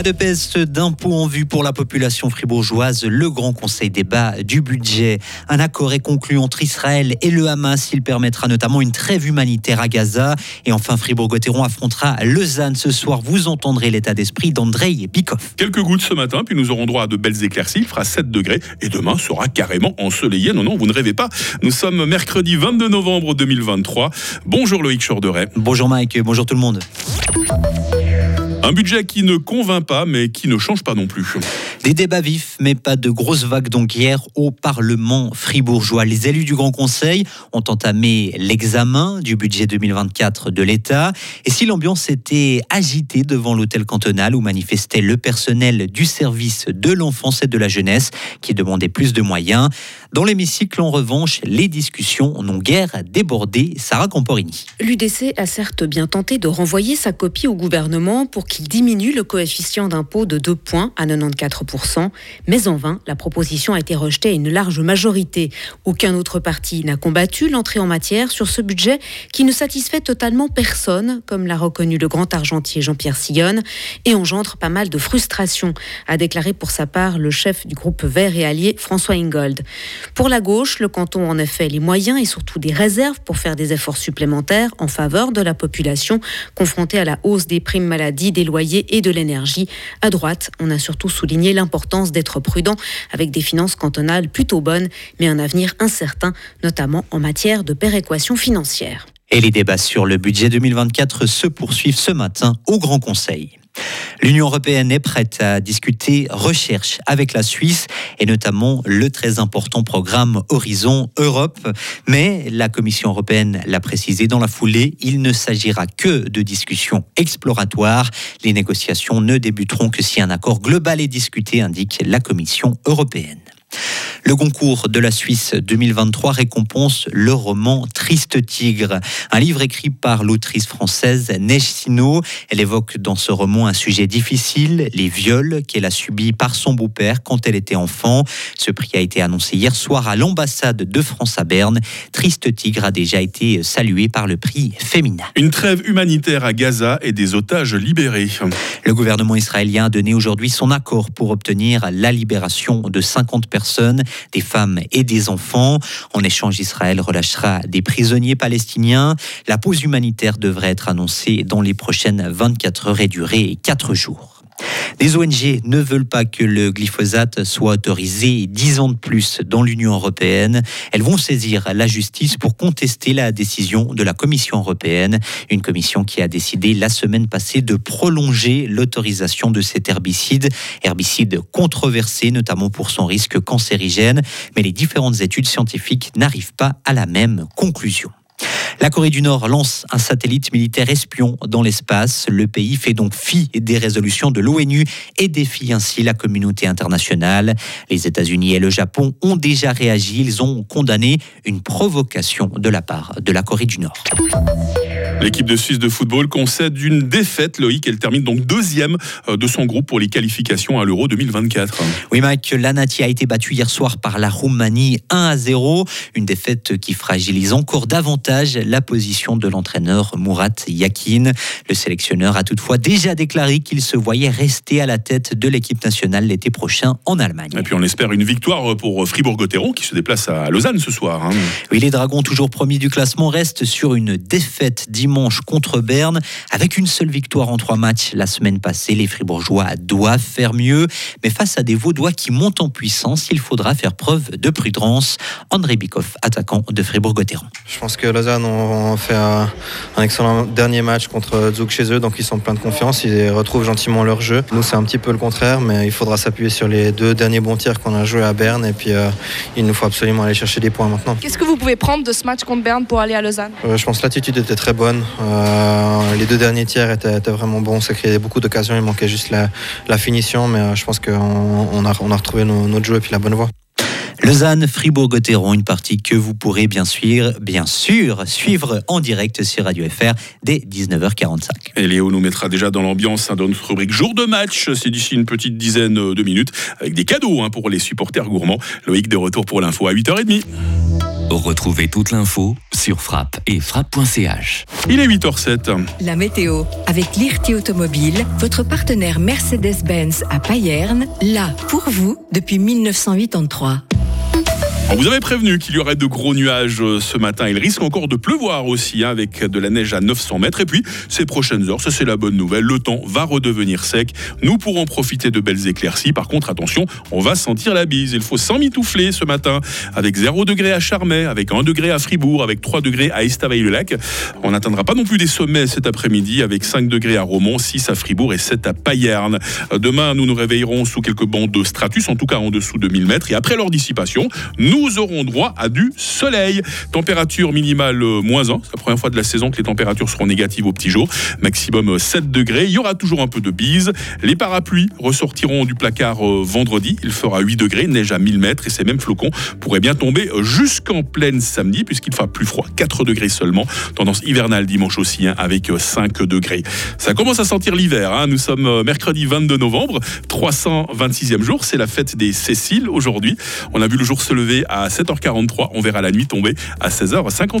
Pas de baisse d'impôts en vue pour la population fribourgeoise. Le Grand Conseil débat du budget. Un accord est conclu entre Israël et le Hamas. Il permettra notamment une trêve humanitaire à Gaza. Et enfin, Fribourg-Gotteron affrontera Lausanne ce soir. Vous entendrez l'état d'esprit d'Andrei Bikov. Quelques gouttes ce matin, puis nous aurons droit à de belles éclaircies. Il fera 7 degrés et demain sera carrément ensoleillé. Non, non, vous ne rêvez pas. Nous sommes mercredi 22 novembre 2023. Bonjour Loïc Chorderet. Bonjour Mike, bonjour tout le monde. Un budget qui ne convainc pas, mais qui ne change pas non plus. Des débats vifs, mais pas de grosses vagues donc hier au Parlement fribourgeois. Les élus du Grand Conseil ont entamé l'examen du budget 2024 de l'État. Et si l'ambiance était agitée devant l'hôtel cantonal où manifestait le personnel du service de l'enfance et de la jeunesse qui demandait plus de moyens, dans l'hémicycle, en revanche, les discussions n'ont guère débordé. Sarah Camporini. L'UDC a certes bien tenté de renvoyer sa copie au gouvernement pour qu'il diminue le coefficient d'impôt de 2 points à 94%, mais en vain, la proposition a été rejetée à une large majorité. Aucun autre parti n'a combattu l'entrée en matière sur ce budget qui ne satisfait totalement personne, comme l'a reconnu le grand argentier Jean-Pierre Sillonne, et engendre pas mal de frustration, a déclaré pour sa part le chef du groupe Vert et Allié François Ingold. Pour la gauche, le canton a en effet les moyens et surtout des réserves pour faire des efforts supplémentaires en faveur de la population confrontée à la hausse des primes maladie, des loyers et de l'énergie. À droite, on a surtout souligné l'importance d'être prudent avec des finances cantonales plutôt bonnes, mais un avenir incertain, notamment en matière de péréquation financière. Et les débats sur le budget 2024 se poursuivent ce matin au Grand Conseil. L'Union européenne est prête à discuter recherche avec la Suisse et notamment le très important programme Horizon Europe. Mais la Commission européenne l'a précisé dans la foulée, il ne s'agira que de discussions exploratoires. Les négociations ne débuteront que si un accord global est discuté, indique la Commission européenne. Le concours de la Suisse 2023 récompense le roman Triste Tigre, un livre écrit par l'autrice française Neige Sino. Elle évoque dans ce roman un sujet difficile, les viols qu'elle a subis par son beau-père quand elle était enfant. Ce prix a été annoncé hier soir à l'ambassade de France à Berne. Triste Tigre a déjà été salué par le prix Femina. Une trêve humanitaire à Gaza et des otages libérés. Le gouvernement israélien a donné aujourd'hui son accord pour obtenir la libération de 50 personnes des femmes et des enfants. En échange, Israël relâchera des prisonniers palestiniens. La pause humanitaire devrait être annoncée dans les prochaines 24 heures et durer 4 jours. Les ONG ne veulent pas que le glyphosate soit autorisé 10 ans de plus dans l'Union européenne. Elles vont saisir la justice pour contester la décision de la Commission européenne, une commission qui a décidé la semaine passée de prolonger l'autorisation de cet herbicide, herbicide controversé notamment pour son risque cancérigène, mais les différentes études scientifiques n'arrivent pas à la même conclusion. La Corée du Nord lance un satellite militaire espion dans l'espace. Le pays fait donc fi des résolutions de l'ONU et défie ainsi la communauté internationale. Les États-Unis et le Japon ont déjà réagi. Ils ont condamné une provocation de la part de la Corée du Nord. L'équipe de Suisse de football concède une défaite, Loïc. Elle termine donc deuxième euh, de son groupe pour les qualifications à l'Euro 2024. Oui, Mike, l'Anati a été battue hier soir par la Roumanie 1 à 0. Une défaite qui fragilise encore davantage la position de l'entraîneur Murat Yakin. Le sélectionneur a toutefois déjà déclaré qu'il se voyait rester à la tête de l'équipe nationale l'été prochain en Allemagne. Et puis on espère une victoire pour Fribourg-Gotteron qui se déplace à Lausanne ce soir. Hein. Oui, les Dragons, toujours premiers du classement, restent sur une défaite dimanche dimanche contre Berne. Avec une seule victoire en trois matchs la semaine passée, les Fribourgeois doivent faire mieux. Mais face à des Vaudois qui montent en puissance, il faudra faire preuve de prudence. André Bikoff, attaquant de Fribourg-Gotteron. Je pense que Lausanne ont fait un, excellent dernier match contre Zug chez eux, donc ils sont pleins de confiance, ils retrouvent gentiment leur jeu. Nous, c'est un petit peu le contraire, mais il faudra s'appuyer sur les deux derniers bons tirs qu'on a joués à Berne, et puis euh, il nous faut absolument aller chercher des points maintenant. Qu'est-ce que vous pouvez prendre de ce match contre Berne pour aller à Lausanne? Euh, Je pense que l'attitude était très bonne. Euh, les deux derniers tiers étaient, vraiment bons. Ça créait beaucoup d'occasions. Il manquait juste la, finition. Mais euh, je pense qu'on a, on a retrouvé notre jeu et puis la bonne voie. Lausanne, Fribourg-Gotteron, une partie que vous pourrez bien sûr, bien sûr suivre en direct sur Radio FR dès 19h45. Et Léo nous mettra déjà dans l'ambiance hein, dans notre rubrique jour de match. C'est d'ici une petite dizaine de minutes avec des cadeaux hein, pour les supporters gourmands. Loïc de retour pour l'info à 8h30. Retrouvez toute l'info sur frappe et frappe.ch. Il est 8h07. La météo avec l'IRT Automobile, votre partenaire Mercedes-Benz à Payerne, là pour vous depuis 1983. Vous avait prévenu qu'il y aurait de gros nuages euh, ce matin. Il risque encore de pleuvoir aussi, hein, avec de la neige à 900 mètres. Et puis, ces prochaines heures, ça c'est la bonne nouvelle, le temps va redevenir sec. Nous pourrons profiter de belles éclaircies. Par contre, attention, on va sentir la bise. Il faut s'emmitoufler ce matin, avec 0 degré à Charmey, avec 1 degré à Fribourg, avec 3 degrés à Estavayer-le-Lac. On n'atteindra pas non plus des sommets cet après-midi, avec 5 degrés à Romont, 6 à Fribourg et 7 à Payerne. Demain, nous nous réveillerons sous quelques bandes de stratus, en tout cas en dessous de 1000 mètres. Et après leur dissipation, nous nous aurons droit à du soleil. Température minimale euh, moins 1. C'est la première fois de la saison que les températures seront négatives au petit jour. Maximum 7 euh, degrés. Il y aura toujours un peu de bise. Les parapluies ressortiront du placard euh, vendredi. Il fera 8 degrés, neige à 1000 mètres et ces mêmes flocons pourraient bien tomber jusqu'en pleine samedi puisqu'il fera plus froid, 4 degrés seulement. Tendance hivernale dimanche aussi hein, avec 5 degrés. Ça commence à sentir l'hiver. Hein. Nous sommes mercredi 22 novembre, 326e jour. C'est la fête des Céciles aujourd'hui. On a vu le jour se lever à 7h43. On verra la nuit tomber à 16h50.